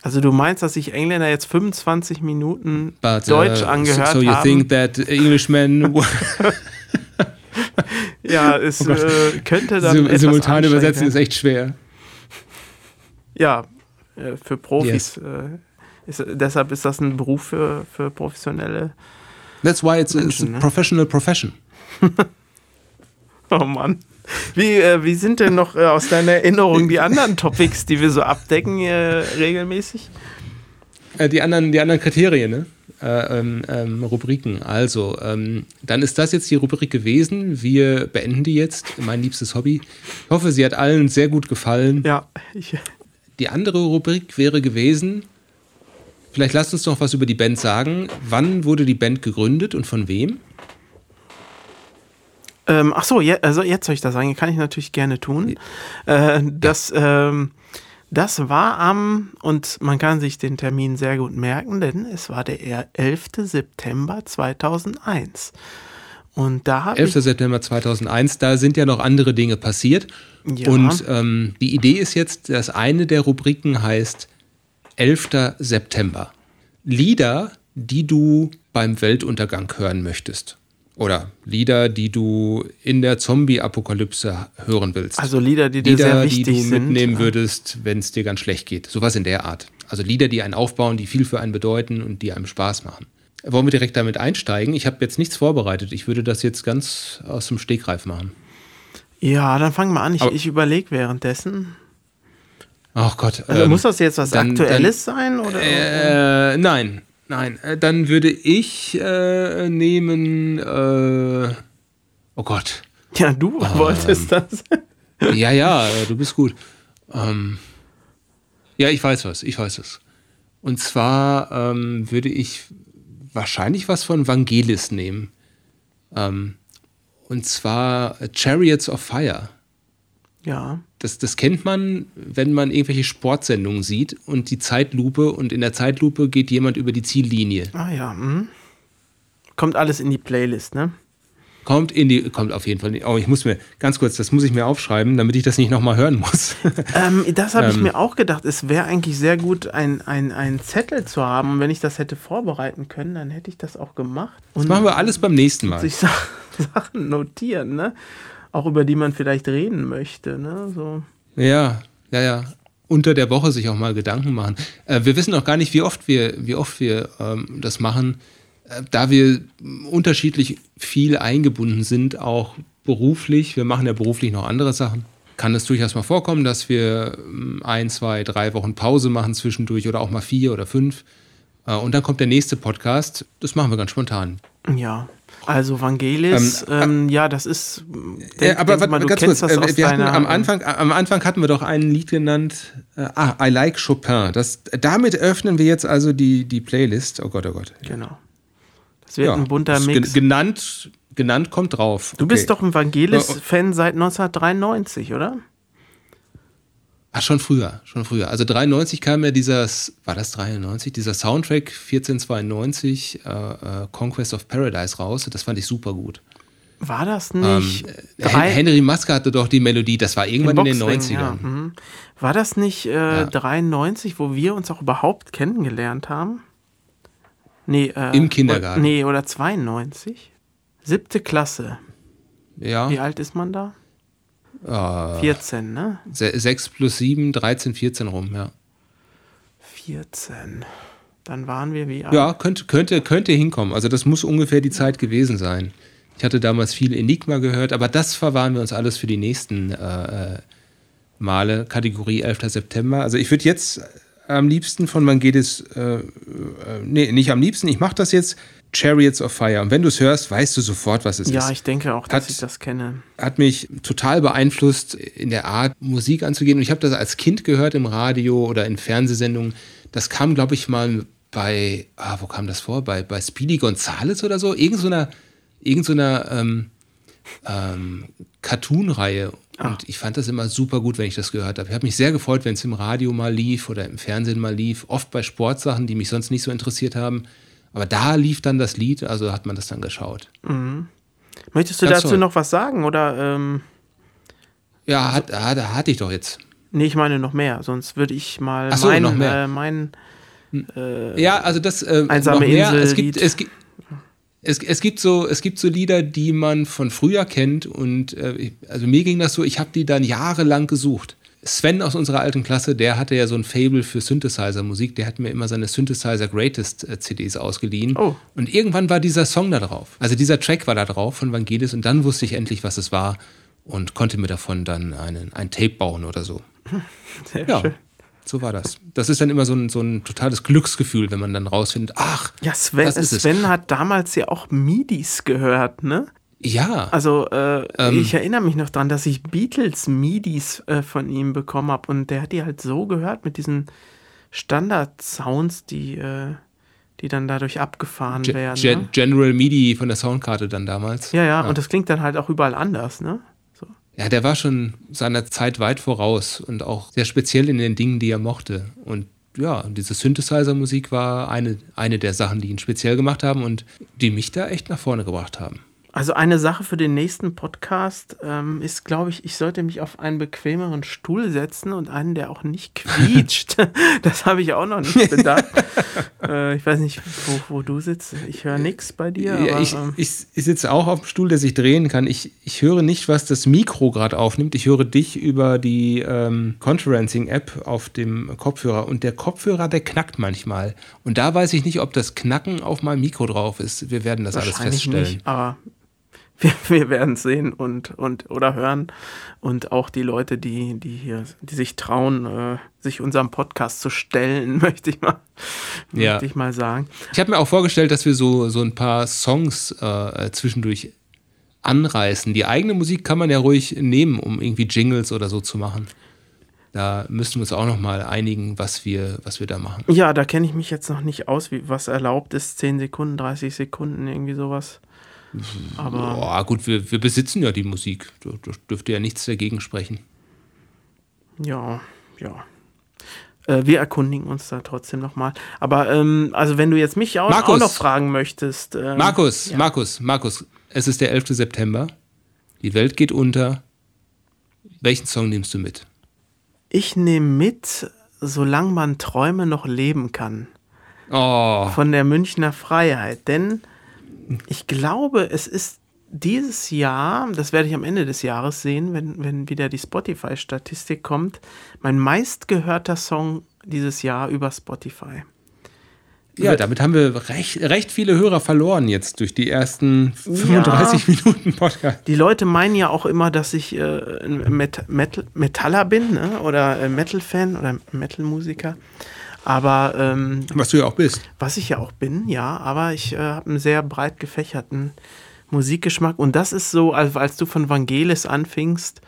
Also du meinst, dass sich Engländer jetzt 25 Minuten but, Deutsch uh, angehört so, so you haben? think that Englishmen... ja, es oh äh, könnte dann Simultan übersetzen ist echt schwer. Ja, äh, für Profis. Yes. Äh, ist, deshalb ist das ein Beruf für, für professionelle. That's why it's, Menschen, it's a ne? professional profession. oh Mann. Wie, äh, wie sind denn noch äh, aus deiner Erinnerung die anderen Topics, die wir so abdecken äh, regelmäßig? Die, anderen, die anderen Kriterien, ne? Äh, ähm, ähm, Rubriken. Also, ähm, dann ist das jetzt die Rubrik gewesen. Wir beenden die jetzt. Mein liebstes Hobby. Ich hoffe, sie hat allen sehr gut gefallen. Ja, ich, die andere Rubrik wäre gewesen, vielleicht lasst uns noch was über die Band sagen. Wann wurde die Band gegründet und von wem? Ähm, ach so, je, also jetzt soll ich das sagen, kann ich natürlich gerne tun. Äh, das, ähm, das war am, und man kann sich den Termin sehr gut merken, denn es war der 11. September 2001. Und da 11. September 2001, da sind ja noch andere Dinge passiert. Ja. Und ähm, die Idee ist jetzt, dass eine der Rubriken heißt 11. September. Lieder, die du beim Weltuntergang hören möchtest. Oder Lieder, die du in der Zombie-Apokalypse hören willst. Also Lieder, die dir Lieder, sehr wichtig die du sind, mitnehmen ja. würdest, wenn es dir ganz schlecht geht. Sowas in der Art. Also Lieder, die einen aufbauen, die viel für einen bedeuten und die einem Spaß machen. Wollen wir direkt damit einsteigen? Ich habe jetzt nichts vorbereitet. Ich würde das jetzt ganz aus dem Stegreif machen. Ja, dann fangen wir an. Ich, ich überlege währenddessen. Ach Gott. Also ähm, muss das jetzt was dann, Aktuelles dann, sein? Oder? Äh, nein, nein. Äh, dann würde ich äh, nehmen. Äh, oh Gott. Ja, du ähm, wolltest das. ja, ja, du bist gut. Ähm, ja, ich weiß was. Ich weiß es. Und zwar ähm, würde ich wahrscheinlich was von Vangelis nehmen. Ähm, Und zwar Chariots of Fire. Ja. Das, das kennt man, wenn man irgendwelche Sportsendungen sieht und die Zeitlupe und in der Zeitlupe geht jemand über die Ziellinie. Ah ja. Hm. Kommt alles in die Playlist, ne? Kommt in die, kommt auf jeden Fall. In oh, ich muss mir, ganz kurz, das muss ich mir aufschreiben, damit ich das nicht nochmal hören muss. Ähm, das habe ich ähm, mir auch gedacht. Es wäre eigentlich sehr gut, ein, ein, Zettel zu haben. Und wenn ich das hätte vorbereiten können, dann hätte ich das auch gemacht. Und das machen wir alles beim nächsten Mal. Sich Sachen notieren, ne? Auch über die man vielleicht reden möchte, ne? So. Ja, ja, ja. Unter der Woche sich auch mal Gedanken machen. Äh, wir wissen auch gar nicht, wie oft wir, wie oft wir ähm, das machen da wir unterschiedlich viel eingebunden sind, auch beruflich, wir machen ja beruflich noch andere Sachen, kann es durchaus mal vorkommen, dass wir ähm, ein, zwei, drei Wochen Pause machen zwischendurch oder auch mal vier oder fünf. Äh, und dann kommt der nächste Podcast. Das machen wir ganz spontan. Ja. Also Vangelis, ähm, ähm, ja, das ist. Denk, aber denk mal, ganz kurz, äh, wir hatten am Anfang, am Anfang hatten wir doch ein Lied genannt. Äh, ah, I Like Chopin. Das, damit öffnen wir jetzt also die, die Playlist. Oh Gott, oh Gott. Genau. Es wird ja, ein bunter Mix. Genannt, genannt kommt drauf. Du okay. bist doch ein Vangelis-Fan seit 1993, oder? Ach, schon früher, schon früher. Also 93 kam ja dieser, war das 93, dieser Soundtrack 1492 äh, äh, Conquest of Paradise raus. Das fand ich super gut. War das nicht? Ähm, Henry Maske hatte doch die Melodie, das war irgendwann in den 90ern. Ja, mhm. War das nicht äh, ja. 93, wo wir uns auch überhaupt kennengelernt haben? Nee, äh, Im Kindergarten. nee, oder 92? Siebte Klasse. Ja. Wie alt ist man da? Uh, 14, ne? 6 plus 7, 13, 14 rum, ja. 14. Dann waren wir wie alt? Ja, könnte, könnte, könnte hinkommen. Also das muss ungefähr die Zeit gewesen sein. Ich hatte damals viel Enigma gehört, aber das verwahren wir uns alles für die nächsten äh, äh Male. Kategorie 11. September. Also ich würde jetzt am liebsten von Mangedes, äh, äh, nee, nicht am liebsten, ich mache das jetzt, Chariots of Fire. Und wenn du es hörst, weißt du sofort, was es ja, ist. Ja, ich denke auch, dass hat, ich das kenne. Hat mich total beeinflusst, in der Art, Musik anzugehen. Und ich habe das als Kind gehört im Radio oder in Fernsehsendungen. Das kam, glaube ich, mal bei, ah, wo kam das vor? Bei, bei Speedy Gonzales oder so? Irgend so einer, irgend so einer ähm, ähm, Cartoon-Reihe. Und ah. ich fand das immer super gut, wenn ich das gehört habe. Ich habe mich sehr gefreut, wenn es im Radio mal lief oder im Fernsehen mal lief. Oft bei Sportsachen, die mich sonst nicht so interessiert haben. Aber da lief dann das Lied, also hat man das dann geschaut. Mhm. Möchtest du Ganz dazu toll. noch was sagen? Oder, ähm, ja, hat, hat, hatte ich doch jetzt. Nee, ich meine noch mehr, sonst würde ich mal so, mein, noch mehr. Äh, mein äh, ja, also das äh, einsame noch mehr. Insel es gibt, es gibt, es, es, gibt so, es gibt so Lieder, die man von früher kennt und äh, also mir ging das so, ich habe die dann jahrelang gesucht. Sven aus unserer alten Klasse, der hatte ja so ein Fable für Synthesizer-Musik, der hat mir immer seine Synthesizer Greatest äh, CDs ausgeliehen. Oh. Und irgendwann war dieser Song da drauf. Also dieser Track war da drauf von Vangelis und dann wusste ich endlich, was es war und konnte mir davon dann einen, ein Tape bauen oder so. Sehr ja. schön. So war das. Das ist dann immer so ein, so ein totales Glücksgefühl, wenn man dann rausfindet, ach, ja, Sven, Sven hat damals ja auch MIDIs gehört, ne? Ja. Also äh, ähm, ich erinnere mich noch daran, dass ich Beatles MIDIs äh, von ihm bekommen habe und der hat die halt so gehört mit diesen Standard-Sounds, die, äh, die dann dadurch abgefahren Ge werden. Ge ne? General MIDI von der Soundkarte dann damals. Ja, ja, ja, und das klingt dann halt auch überall anders, ne? Ja, der war schon seiner Zeit weit voraus und auch sehr speziell in den Dingen, die er mochte. Und ja, diese Synthesizer-Musik war eine, eine der Sachen, die ihn speziell gemacht haben und die mich da echt nach vorne gebracht haben. Also eine Sache für den nächsten Podcast ähm, ist, glaube ich, ich sollte mich auf einen bequemeren Stuhl setzen und einen, der auch nicht quietscht. das habe ich auch noch nicht bedacht. äh, ich weiß nicht, wo, wo du sitzt. Ich höre nichts bei dir. Ja, aber, ich, ähm, ich, ich, sitze auch auf dem Stuhl, der sich drehen kann. Ich, ich höre nicht, was das Mikro gerade aufnimmt. Ich höre dich über die ähm, Conferencing-App auf dem Kopfhörer. Und der Kopfhörer, der knackt manchmal. Und da weiß ich nicht, ob das Knacken auf meinem Mikro drauf ist. Wir werden das alles feststellen. Nicht, aber wir, wir werden sehen und, und oder hören. Und auch die Leute, die, die hier, die sich trauen, äh, sich unserem Podcast zu stellen, möchte ich mal, ja. möchte ich mal sagen. Ich habe mir auch vorgestellt, dass wir so, so ein paar Songs äh, zwischendurch anreißen. Die eigene Musik kann man ja ruhig nehmen, um irgendwie Jingles oder so zu machen. Da müssen wir uns auch noch mal einigen, was wir, was wir da machen. Ja, da kenne ich mich jetzt noch nicht aus, wie was erlaubt ist. 10 Sekunden, 30 Sekunden, irgendwie sowas. Aber Boah, gut, wir, wir besitzen ja die Musik. Da, da dürfte ja nichts dagegen sprechen. ja, ja. Äh, wir erkundigen uns da trotzdem nochmal. Aber ähm, also wenn du jetzt mich auch, Markus. auch noch fragen möchtest. Ähm, Markus, ja. Markus, Markus, es ist der 11. September. Die Welt geht unter. Welchen Song nimmst du mit? Ich nehme mit, solange man Träume noch leben kann. Oh, von der Münchner Freiheit. Denn ich glaube, es ist dieses Jahr, das werde ich am Ende des Jahres sehen, wenn, wenn wieder die Spotify-Statistik kommt, mein meistgehörter Song dieses Jahr über Spotify. ja, damit haben wir recht, recht viele Hörer verloren jetzt durch die ersten 35 Minuten Podcast. Die Leute meinen ja auch immer, dass ich äh, ein Met Metal Metaller bin ne? oder äh, Metal-Fan oder Metal-Musiker. Aber ähm, Was du ja auch bist. was ich ja auch bin, ja, aber ich äh, habe einen sehr breit gefächerten Musikgeschmack. Und das ist so, als, als du von Vangelis anfingst,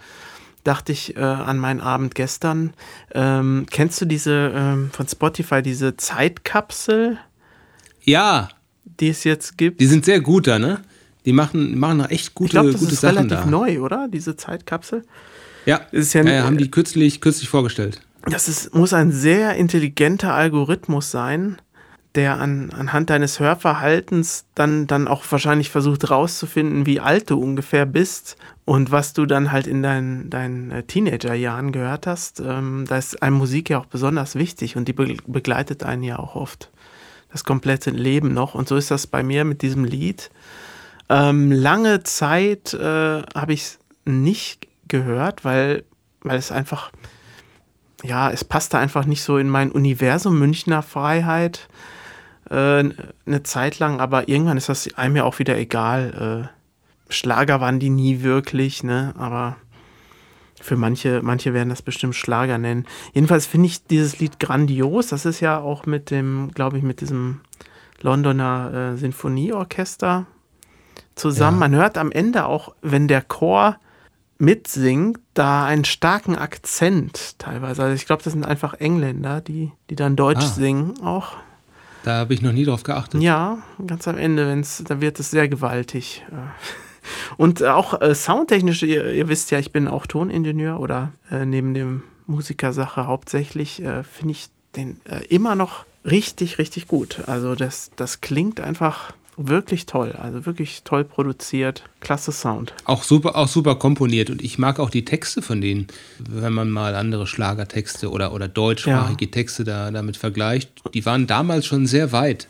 dachte ich äh, an meinen Abend gestern. Ähm, kennst du diese ähm, von Spotify, diese Zeitkapsel, Ja, die es jetzt gibt? die sind sehr gut da, ne? Die machen, machen noch echt gute, ich glaube, das gute ist Sachen relativ da. neu, oder? Diese Zeitkapsel. Ja, Ist ja- ja, ja, haben die kürzlich, kürzlich vorgestellt. Das ist, muss ein sehr intelligenter Algorithmus sein, der an, anhand deines Hörverhaltens dann, dann auch wahrscheinlich versucht rauszufinden, wie alt du ungefähr bist und was du dann halt in deinen, deinen äh, Teenagerjahren gehört hast. Ähm, da ist eine Musik ja auch besonders wichtig und die be begleitet einen ja auch oft das komplette Leben noch. Und so ist das bei mir mit diesem Lied. Ähm, lange Zeit äh, habe ich es nicht gehört, weil, weil es einfach ja, es passte einfach nicht so in mein Universum Münchner Freiheit äh, eine Zeit lang, aber irgendwann ist das einem ja auch wieder egal. Äh, Schlager waren die nie wirklich, ne? Aber für manche, manche werden das bestimmt Schlager nennen. Jedenfalls finde ich dieses Lied grandios. Das ist ja auch mit dem, glaube ich, mit diesem Londoner äh, Sinfonieorchester zusammen. Ja. Man hört am Ende auch, wenn der Chor mitsingt, da einen starken Akzent teilweise. Also ich glaube, das sind einfach Engländer, die, die dann Deutsch Ah. singen auch. Da habe ich noch nie drauf geachtet. Ja, ganz am Ende, wenn's, da wird es sehr gewaltig. äh. Und auch äh, soundtechnisch, ihr, ihr wisst ja, ich bin auch Toningenieur oder äh, neben dem Musikersache hauptsächlich, äh, finde ich den äh, immer noch richtig, richtig gut. Also das, das klingt einfach wirklich toll. Also wirklich toll produziert. Klasse Sound. Auch super, auch super komponiert. Und ich mag auch die Texte von denen, wenn man mal andere Schlagertexte oder, oder deutschsprachige Texte da, damit vergleicht. Die waren damals schon sehr weit.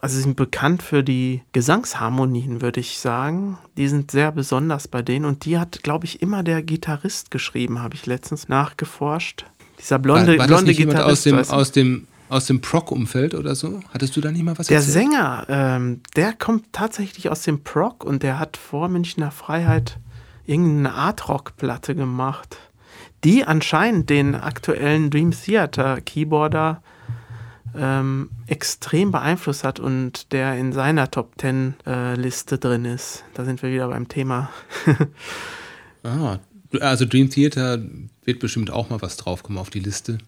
Also sie sind bekannt für die Gesangsharmonien, würde ich sagen. Die sind sehr besonders bei denen. Und die hat, glaube ich, immer der Gitarrist geschrieben, habe ich letztens nachgeforscht. Dieser blonde, war, war blonde Gitarrist. aus dem, aus dem, aus dem Proc-Umfeld oder so? Hattest du da nicht mal was der erzählt? Sänger, ähm, der kommt tatsächlich aus dem Proc und der hat vor Münchner Freiheit irgendeine Art-Rock-Platte gemacht, die anscheinend den aktuellen Dream Theater Keyboarder ähm, extrem beeinflusst hat und der in seiner Top Ten äh, Liste drin ist. Da sind wir wieder beim Thema. Ah, also Dream Theater wird bestimmt auch mal was draufkommen auf die Liste.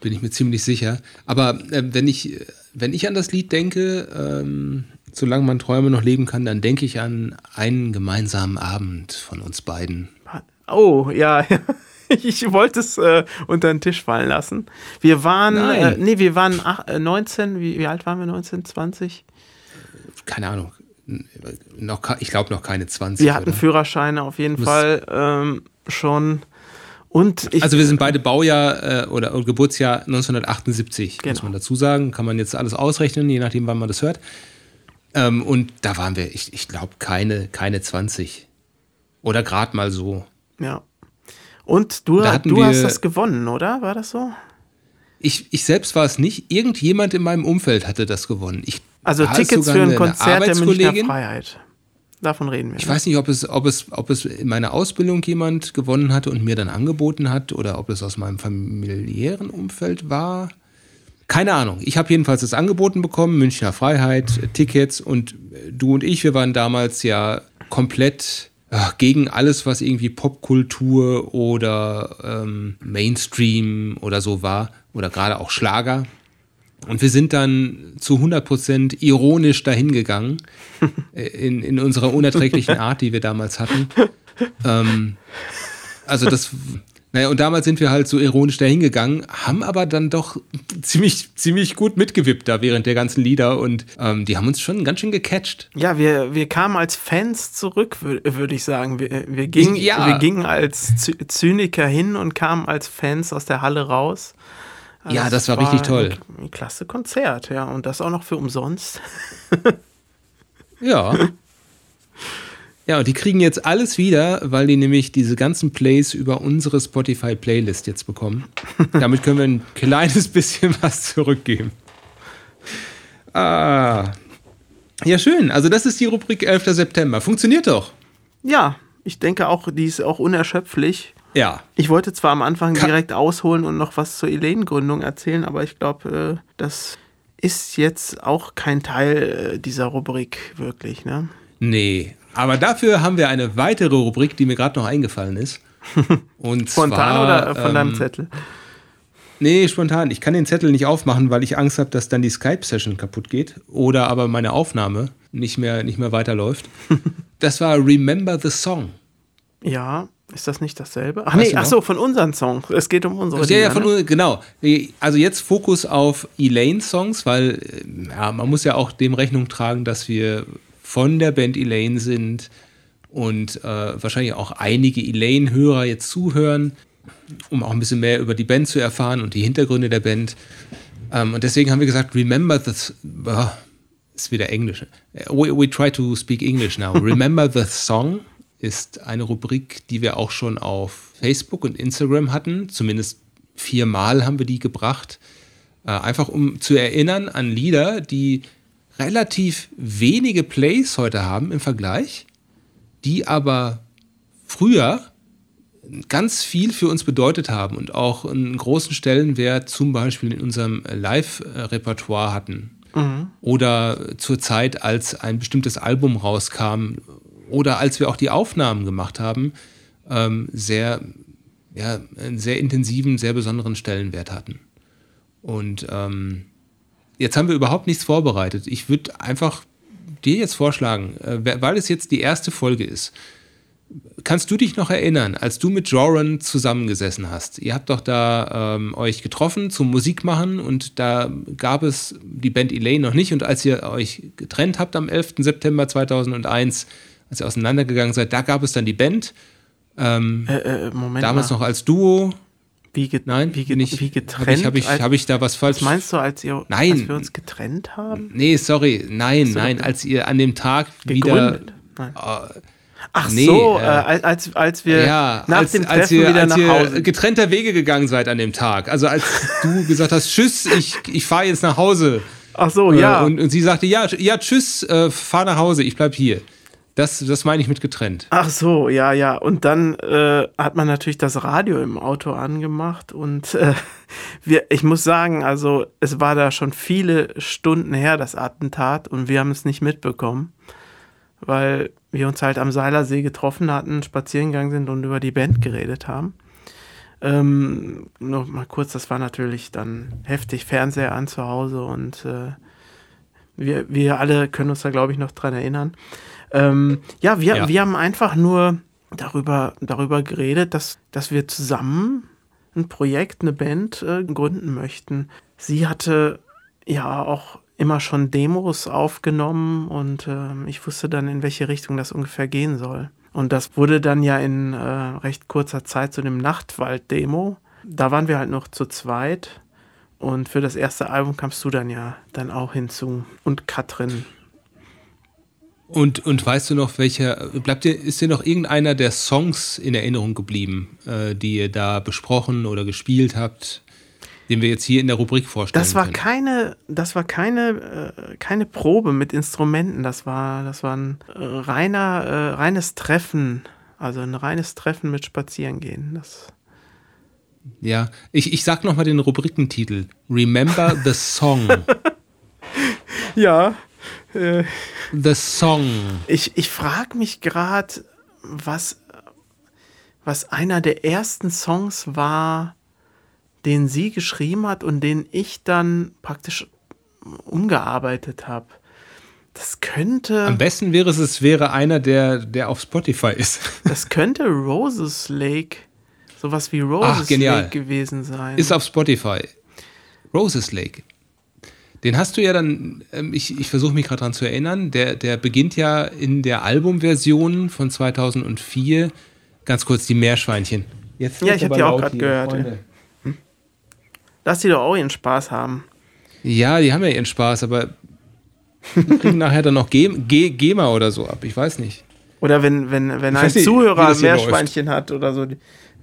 Bin ich mir ziemlich sicher. Aber äh, wenn, ich, wenn ich an das Lied denke, ähm, solange man Träume noch leben kann, dann denke ich an einen gemeinsamen Abend von uns beiden. Oh, ja, ich wollte es äh, unter den Tisch fallen lassen. Wir waren, Nein. äh, nee, wir waren ach, äh, 19, wie, wie alt waren wir? 19, 20? Keine Ahnung. Noch, ich glaube noch keine 20. Wir hatten oder? Führerscheine auf jeden Muss- Fall ähm, schon. Und ich, Also wir sind beide Baujahr äh, oder Geburtsjahr 1978, muss Genau. man dazu sagen. Kann man jetzt alles ausrechnen, je nachdem, wann man das hört. Ähm, und da waren wir, ich, ich glaube, keine, keine 20. Oder gerade mal so. ja. Und du, Da du hast wir- das gewonnen, oder? War das so? Ich, ich selbst war es nicht. Irgendjemand in meinem Umfeld hatte das gewonnen. Ich Also Tickets für ein Konzert der Münchner. Freiheit. Davon reden wir. Ich weiß nicht, ob es, ob, es, ob es in meiner Ausbildung jemand gewonnen hatte und mir dann angeboten hat oder ob es aus meinem familiären Umfeld war. Keine Ahnung. Ich habe jedenfalls das angeboten bekommen, Münchner Freiheit, Tickets und äh, du und ich, wir waren damals ja komplett äh, gegen alles, was irgendwie Popkultur oder ähm, Mainstream oder so war oder gerade auch Schlager. Und wir sind dann zu 100% ironisch dahingegangen, äh, in, in unserer unerträglichen Art, die wir damals hatten. Ähm, also das, naja, und damals sind wir halt so ironisch dahingegangen, haben aber dann doch ziemlich, ziemlich gut mitgewippt da während der ganzen Lieder und ähm, die haben uns schon ganz schön gecatcht. Ja, wir, wir kamen als Fans zurück, würde ich sagen. Wir, wir, gingen, ja. wir gingen als Zyniker hin und kamen als Fans aus der Halle raus. Also ja, das war, war richtig toll. Ein, ein klasse Konzert, ja. Und das auch noch für umsonst. ja. Ja, und die kriegen jetzt alles wieder, weil die nämlich diese ganzen Plays über unsere Spotify-Playlist jetzt bekommen. Damit können wir ein kleines bisschen was zurückgeben. Ah. Ja, schön. Also, das ist die Rubrik 11. September. Funktioniert doch. Ja, ich denke auch, die ist auch unerschöpflich. Ja. Ich wollte zwar am Anfang Ka direkt ausholen und noch was zur Elen-Gründung erzählen, aber ich glaube, äh, das ist jetzt auch kein Teil äh, dieser Rubrik wirklich, ne? Nee, aber dafür haben wir eine weitere Rubrik, die mir gerade noch eingefallen ist. Und Spontan zwar, oder von ähm, deinem Zettel? Nee, spontan. Ich kann den Zettel nicht aufmachen, weil ich Angst habe, dass dann die Skype-Session kaputt geht oder aber meine Aufnahme nicht mehr, nicht mehr weiterläuft. das war Remember the Song. Ja, ist das nicht dasselbe? Ach nee, ach so, von unseren Songs. Es geht um unsere. Ja, Lieder, ja, von, ne? genau. Also jetzt Fokus auf Elaine-Songs, weil äh, ja, man muss ja auch dem Rechnung tragen, dass wir von der Band Elaine sind und äh, wahrscheinlich auch einige Elaine-Hörer jetzt zuhören, um auch ein bisschen mehr über die Band zu erfahren und die Hintergründe der Band. Ähm, und deswegen haben wir gesagt, remember the... Oh, ist wieder Englisch. We, we try to speak English now. Remember the Song ist eine Rubrik, die wir auch schon auf Facebook und Instagram hatten. Zumindest viermal haben wir die gebracht. Äh, einfach um zu erinnern an Lieder, die relativ wenige Plays heute haben im Vergleich, die aber früher ganz viel für uns bedeutet haben und auch einen großen Stellenwert zum Beispiel in unserem Live-Repertoire hatten. Mhm. Oder zur Zeit, als ein bestimmtes Album rauskam oder als wir auch die Aufnahmen gemacht haben, ähm, sehr, ja, einen sehr intensiven, sehr besonderen Stellenwert hatten. Und ähm, Jetzt haben wir überhaupt nichts vorbereitet. Ich würde einfach dir jetzt vorschlagen, äh, weil es jetzt die erste Folge ist, kannst du dich noch erinnern, als du mit Joran zusammengesessen hast? Ihr habt doch da ähm, euch getroffen zum Musikmachen und da gab es die Band Elaine noch nicht und als ihr euch getrennt habt am 11. September 2001, als ihr auseinandergegangen seid, da gab es dann die Band. Ähm, äh, äh, damals mal. noch als Duo. Wie, Nein, wie, nicht. wie getrennt? Habe ich, hab ich, hab ich da was falsch? Was meinst du, als, ihr, nein. als wir uns getrennt haben? Nee, sorry, nein, so, nein, als ihr an dem Tag gegründet. wieder. Äh, Ach nee, so, äh, als, als wir ja, nach als, dem Treffen als ihr, wieder als nach Hause. getrennter Wege gegangen seid an dem Tag. Also als du gesagt hast, tschüss, ich, ich fahre jetzt nach Hause. Ach so, ja. Äh, und, und sie sagte, ja, ja, tschüss, äh, fahr nach Hause, ich bleib hier. Das, das meine ich mit getrennt. Ach so, ja, ja. Und dann äh, hat man natürlich das Radio im Auto angemacht und äh, wir, ich muss sagen, also es war da schon viele Stunden her, das Attentat, und wir haben es nicht mitbekommen, weil wir uns halt am Seilersee getroffen hatten, spazieren gegangen sind und über die Band geredet haben. Ähm, noch mal kurz, das war natürlich dann heftig Fernseher an zu Hause und äh, wir, wir alle können uns da, glaube ich, noch dran erinnern. Ähm, ja, wir, ja. wir haben einfach nur darüber, darüber geredet, dass, dass wir zusammen ein Projekt, eine Band äh, gründen möchten. Sie hatte ja auch immer schon Demos aufgenommen und äh, ich wusste dann, in welche Richtung das ungefähr gehen soll. Und das wurde dann ja in äh, recht kurzer Zeit zu dem Nachtwald-Demo. Da waren wir halt noch zu zweit. Und für das erste Album kamst du dann ja dann auch hinzu. Und Katrin. Und, und weißt du noch, welcher, bleibt dir, ist dir noch irgendeiner der Songs in Erinnerung geblieben, äh, die ihr da besprochen oder gespielt habt, den wir jetzt hier in der Rubrik vorstellen? Das war können? keine, das war keine, äh, keine Probe mit Instrumenten, das war, das war ein äh, reiner, äh, reines Treffen, also ein reines Treffen mit Spazierengehen. Das ja, ich, ich sag nochmal den Rubrikentitel. Remember the Song. ja, äh, The Song. Ich, ich frage mich gerade, was, was einer der ersten Songs war, den sie geschrieben hat und den ich dann praktisch umgearbeitet habe. Das könnte. Am besten wäre es, es wäre einer, der, der auf Spotify ist. das könnte Roses Lake, sowas wie Roses Ach, Lake gewesen sein. Ist auf Spotify. Roses Lake. Den hast du ja dann, ähm, ich, ich versuche mich gerade daran zu erinnern, der, der beginnt ja in der Albumversion von 2004. Ganz kurz die Meerschweinchen. Jetzt ja, ich habe die auch gerade gehört. Hm? Lass die doch auch ihren Spaß haben. Ja, die haben ja ihren Spaß, aber die kriegen nachher dann noch GEMA oder so ab. Ich weiß nicht. Oder wenn, wenn, wenn ein Zuhörer ein Meerschweinchen hat oder so,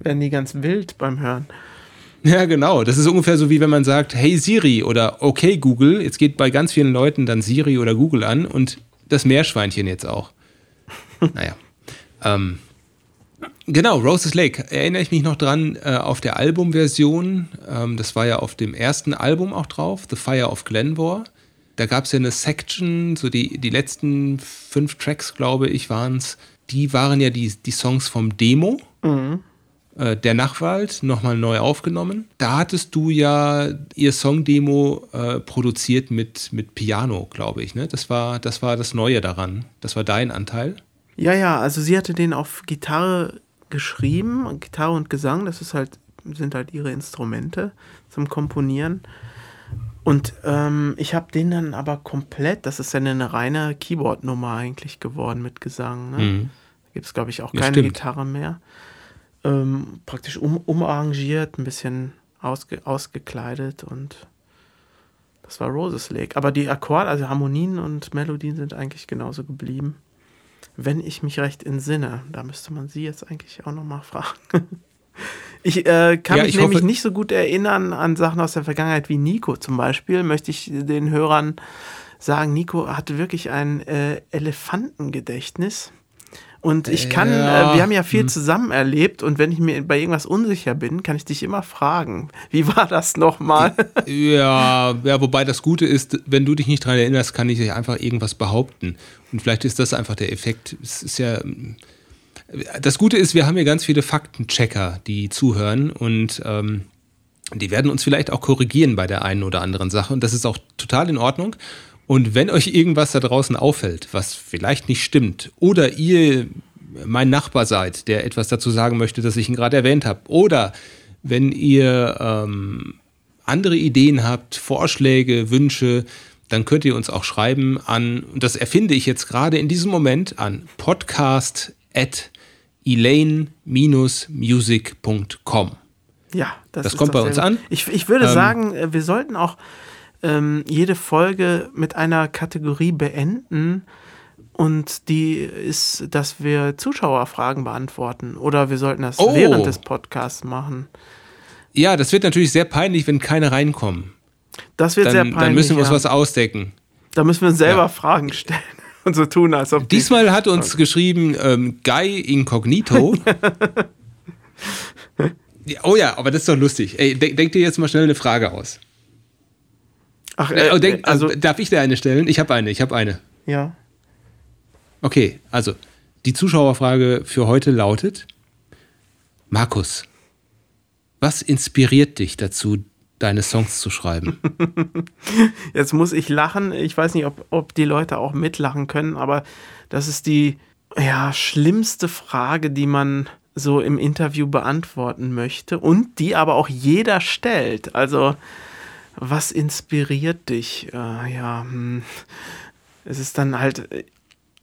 werden die ganz wild beim Hören. Ja, genau. Das ist ungefähr so, wie wenn man sagt, hey Siri oder okay Google. Jetzt geht bei ganz vielen Leuten dann Siri oder Google an und das Meerschweinchen jetzt auch. naja. Ähm, genau, Roses Lake. Erinnere ich mich noch dran äh, auf der Albumversion. Ähm, das war ja auf dem ersten Album auch drauf, The Fire of Glenmore. Da gab es ja eine Section, so die, die letzten fünf Tracks, glaube ich, waren es. Die waren ja die, die Songs vom Demo. Mhm. Äh, der Nachwald nochmal neu aufgenommen. Da hattest du ja ihr Songdemo äh, produziert mit, mit Piano, glaube ich. Ne? Das, war, das war das Neue daran. Das war dein Anteil. Ja, ja, also sie hatte den auf Gitarre geschrieben, Gitarre und Gesang, das ist halt, sind halt ihre Instrumente zum Komponieren. Und ähm, ich habe den dann aber komplett, das ist ja eine reine Keyboard-Nummer eigentlich geworden mit Gesang. Ne? Mhm. Da gibt es, glaube ich, auch keine ja, Gitarre mehr ähm, praktisch um, umarrangiert, ein bisschen ausge, ausgekleidet und das war Roses Lake. Aber die Akkorde, also Harmonien und Melodien sind eigentlich genauso geblieben. Wenn ich mich recht entsinne, da müsste man sie jetzt eigentlich auch nochmal fragen. ich äh, kann ja, mich nämlich nicht so gut erinnern an Sachen aus der Vergangenheit wie Nico zum Beispiel. Möchte ich den Hörern sagen, Nico hatte wirklich ein äh, Elefantengedächtnis. Und ich kann, ja. äh, wir haben ja viel hm. zusammen erlebt und wenn ich mir bei irgendwas unsicher bin, kann ich dich immer fragen. Wie war das nochmal? Ja, ja, wobei das Gute ist, wenn du dich nicht daran erinnerst, kann ich einfach irgendwas behaupten. Und vielleicht ist das einfach der Effekt. Es ist ja. Das Gute ist, wir haben hier ganz viele Faktenchecker, die zuhören und ähm, die werden uns vielleicht auch korrigieren bei der einen oder anderen Sache. Und das ist auch total in Ordnung. Und wenn euch irgendwas da draußen auffällt, was vielleicht nicht stimmt, oder ihr mein Nachbar seid, der etwas dazu sagen möchte, das ich ihn gerade erwähnt habe, oder wenn ihr ähm, andere Ideen habt, Vorschläge, Wünsche, dann könnt ihr uns auch schreiben an, und das erfinde ich jetzt gerade in diesem Moment, an podcast at elaine-music.com. Ja, das, das kommt bei uns an. Ich, ich würde ähm, sagen, äh, wir sollten auch ähm, jede Folge mit einer Kategorie beenden. Und die ist, dass wir Zuschauerfragen beantworten. Oder wir sollten das oh. während des Podcasts machen. Ja, das wird natürlich sehr peinlich, wenn keine reinkommen. Das wird dann, sehr peinlich. Dann müssen wir uns ja. was ausdecken. Da müssen wir uns selber ja. Fragen stellen und so tun, als ob. Diesmal hat uns okay. geschrieben ähm, Guy Incognito. oh ja, aber das ist doch lustig. Ey, denk, denk dir jetzt mal schnell eine Frage aus. Ach, äh, äh, denk, also, also, darf ich dir eine stellen? Ich habe eine, ich habe eine. Ja. Okay, also die Zuschauerfrage für heute lautet: Markus, was inspiriert dich dazu, deine Songs zu schreiben? Jetzt muss ich lachen. Ich weiß nicht, ob, ob die Leute auch mitlachen können, aber das ist die ja, schlimmste Frage, die man so im Interview beantworten möchte und die aber auch jeder stellt. Also was inspiriert dich? Äh, ja, hm. es ist dann halt,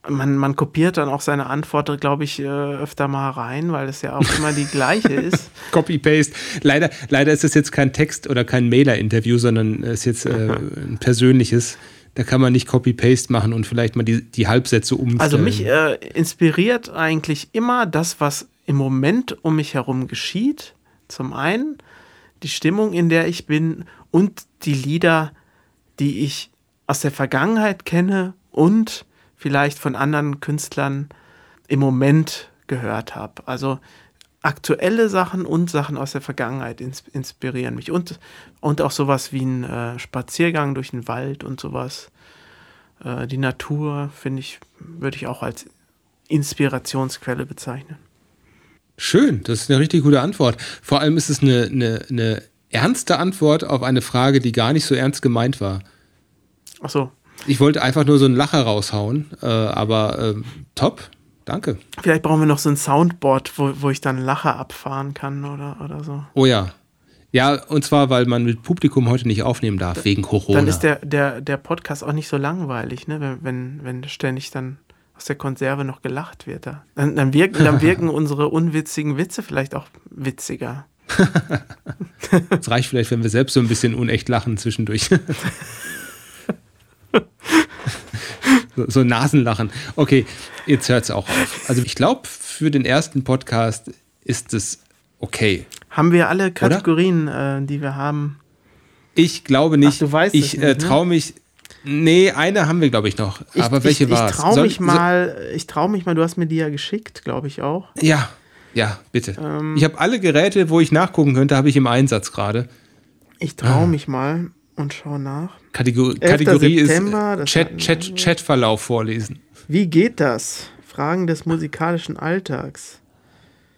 man, man kopiert dann auch seine Antwort, glaube ich, äh, öfter mal rein, weil es ja auch immer die gleiche ist. Copy-Paste. Leider, leider ist es jetzt kein Text- oder kein Mailer-Interview, sondern es ist jetzt äh, ein persönliches. Da kann man nicht Copy-Paste machen und vielleicht mal die, die Halbsätze umstellen. Also mich äh, inspiriert eigentlich immer das, was im Moment um mich herum geschieht. Zum einen die Stimmung, in der ich bin und die Lieder, die ich aus der Vergangenheit kenne und vielleicht von anderen Künstlern im Moment gehört habe. Also aktuelle Sachen und Sachen aus der Vergangenheit inspirieren mich. Und, und auch sowas wie ein äh, Spaziergang durch den Wald und sowas. Äh, die Natur, finde ich, würde ich auch als Inspirationsquelle bezeichnen. Schön, das ist eine richtig gute Antwort. Vor allem ist es eine, eine, eine ernste Antwort auf eine Frage, die gar nicht so ernst gemeint war. Ach so. Ich wollte einfach nur so einen Lacher raushauen, äh, aber äh, top, danke. Vielleicht brauchen wir noch so ein Soundboard, wo, wo ich dann Lacher abfahren kann oder, oder so. Oh ja. Ja, und zwar, weil man mit Publikum heute nicht aufnehmen darf, wegen Corona. Dann ist der, der, der Podcast auch nicht so langweilig, ne? wenn, wenn, wenn ständig dann aus der Konserve noch gelacht wird. Da. Dann, dann wirken, dann wirken unsere unwitzigen Witze vielleicht auch witziger. Es reicht vielleicht, wenn wir selbst so ein bisschen unecht lachen zwischendurch. so, so Nasenlachen. Okay, jetzt hört es auch auf. Also ich glaube, für den ersten Podcast ist es okay. Haben wir alle Kategorien, äh, die wir haben? Ich glaube nicht. Ach, du weißt ich es äh, ne? traue mich. Nee, eine haben wir, glaube ich, noch. Ich, Aber welche ich, war ich es? traue mich mal, ich traue mich mal, du hast mir die ja geschickt, glaube ich auch. Ja, ja, bitte. Ähm. ich habe alle Geräte, wo ich nachgucken könnte, habe ich im Einsatz gerade. Ich Ah. traue mich mal und schau nach. Kategor 11. Kategorie September, ist das Chat, Chat. Chatverlauf vorlesen. Wie geht das? Fragen des musikalischen Alltags.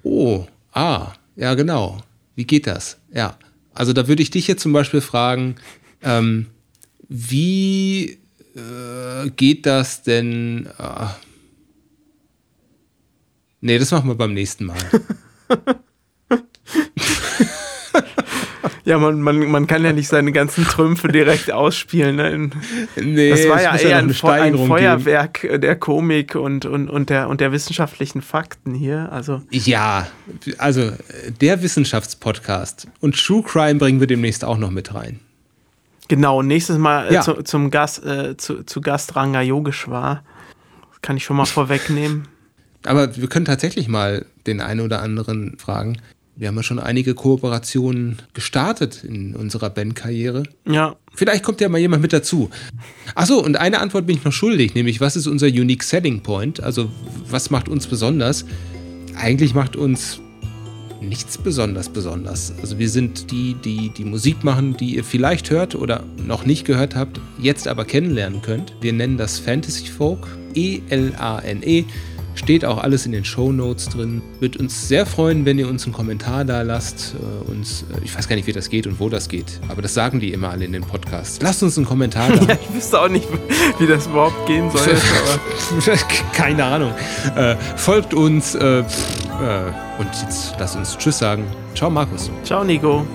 Oh, ah, ja, genau. Wie geht das? Ja. Also da würde ich dich jetzt zum Beispiel fragen, ähm, wie äh, geht das denn? Äh, nee, das machen wir beim nächsten Mal. Ja, man, man, man kann ja nicht seine ganzen Trümpfe direkt ausspielen. Ne? Nee, Das war ja eher noch ein, ein Feuerwerk äh, der Komik und, und, und, der, und der wissenschaftlichen Fakten hier. Also Geben. Ja, also äh, der Wissenschaftspodcast und True Crime bringen wir demnächst auch noch mit rein. genau, nächstes Mal äh, Ja. zu, zum Gast, äh, zu, zu Gast Ranga Yogeshwar. Das kann ich schon mal vorwegnehmen. Aber wir können tatsächlich mal den einen oder anderen fragen. Wir haben ja schon einige Kooperationen gestartet in unserer Bandkarriere. Ja, Vielleicht kommt ja mal jemand mit dazu. Achso, und eine Antwort bin ich noch schuldig, nämlich was ist unser Unique Selling Point? Also was macht uns besonders? Eigentlich macht uns nichts besonders besonders. Also wir sind die, die die Musik machen, die ihr vielleicht hört oder noch nicht gehört habt, jetzt aber kennenlernen könnt. Wir nennen das Fantasy Folk, E E-L-A-N-E. Steht auch alles in den Show Notes drin. Wird uns sehr freuen, wenn ihr uns einen Kommentar da lasst. Äh, uns, äh, ich weiß gar nicht, wie das geht und wo das geht, aber das sagen die immer alle in den Podcasts. Lasst uns einen Kommentar da. ja, ich wüsste auch nicht, wie das überhaupt gehen soll. Keine Ahnung. Äh, folgt uns äh, äh, und jetzt lasst uns Tschüss sagen. Ciao, Markus. Ciao, Nico.